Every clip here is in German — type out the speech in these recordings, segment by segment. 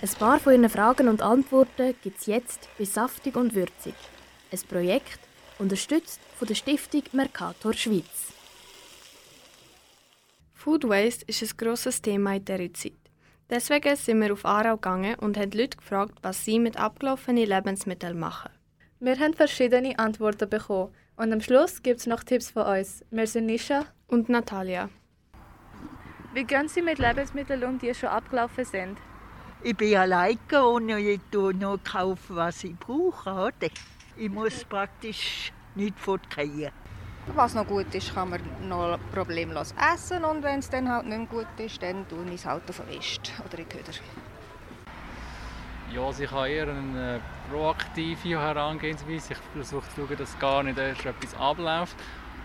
Ein paar von Ihren Fragen und Antworten gibt es jetzt bei Saftig und Würzig. Ein Projekt, unterstützt von der Stiftung Mercator Schweiz. Food Waste ist ein grosses Thema in dieser Zeit. Deswegen sind wir auf Aarau gegangen und haben Leute gefragt, was sie mit abgelaufenen Lebensmitteln machen. Wir haben verschiedene Antworten bekommen und am Schluss gibt es noch Tipps von uns. Wir sind Nisha und Natalia. Wie gehen Sie mit Lebensmitteln um, die schon abgelaufen sind? Ich bin alleine und ich noch kaufen, was ich brauche. Oder? Ich muss praktisch nichts fortgehen. Was noch gut ist, kann man noch problemlos essen und wenn es dann halt nicht mehr gut ist, dann tue ich es halt auf den West oder in Köder. Ja, ich habe eher eine proaktive Herangehensweise. Ich versuche zu schauen, dass gar nicht erst etwas abläuft.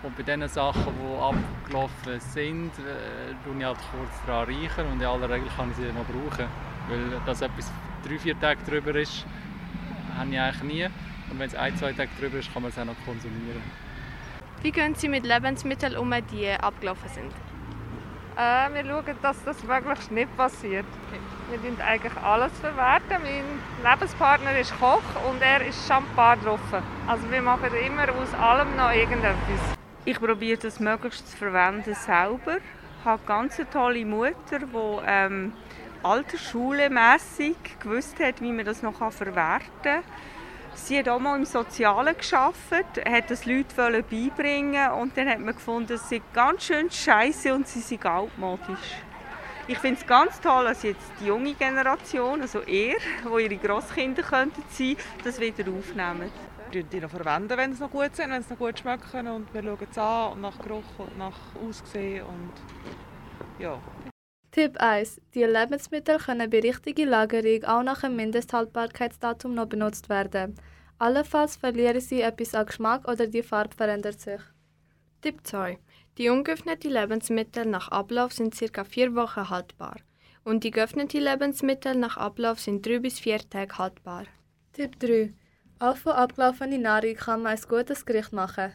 Und bei den Sachen, die abgelaufen sind, äh, tue ich halt kurz daran reichen und in aller Regel kann ich sie noch brauchen. Weil dass etwas drei, vier Tage drüber ist, habe ich eigentlich nie. Und wenn es ein, zwei Tage drüber ist, kann man es auch noch konsumieren. Wie gehen Sie mit Lebensmitteln um, die abgelaufen sind? Äh, wir schauen, dass das möglichst nicht passiert. Wir verwerten eigentlich alles. Verwerten. Mein Lebenspartner ist Koch und er ist Champagner drauf. Also wir machen immer aus allem noch irgendetwas. Ich probiere das möglichst zu verwenden selber. Ich habe eine ganz tolle Mutter, die ähm, altersschulmässig gewusst hat, wie man das noch verwerten kann. Sie hat auch mal im Sozialen gearbeitet, hat das Leute beibringen und dann hat man gefunden, es sei ganz schön scheiße und sie sind altmodisch. Ich finde es ganz toll, dass jetzt die junge Generation, also ihr, wo ihre Großkinder könnten sein, das wieder aufnehmen. Wir die noch verwenden, wenn sie noch gut sind, wenn sie noch gut schmecken und wir schauen es an und nach Geruch und nach Aussehen und ja. Tipp 1. Die Lebensmittel können bei richtiger Lagerung auch nach einem Mindesthaltbarkeitsdatum noch benutzt werden. Allenfalls verlieren sie etwas an Geschmack oder die Farbe verändert sich. Tipp 2. Die ungeöffneten Lebensmittel nach Ablauf sind ca. 4 Wochen haltbar und die geöffneten Lebensmittel nach Ablauf sind 3 bis 4 Tage haltbar. Tipp 3. Auch von abgelaufener Nahrung kann man ein gutes Gericht machen.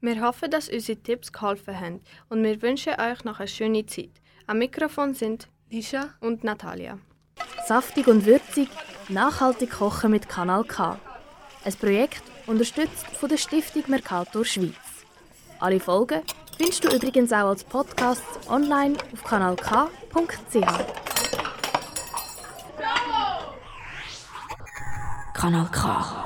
Wir hoffen, dass unsere Tipps geholfen haben und wir wünschen euch noch eine schöne Zeit. Am Mikrofon sind Nisha und Natalia. Saftig und würzig, nachhaltig kochen mit Kanal K. Ein Projekt unterstützt von der Stiftung Mercator Schweiz. Alle Folgen findest du übrigens auch als Podcast online auf kanalk.ch. Kanal K.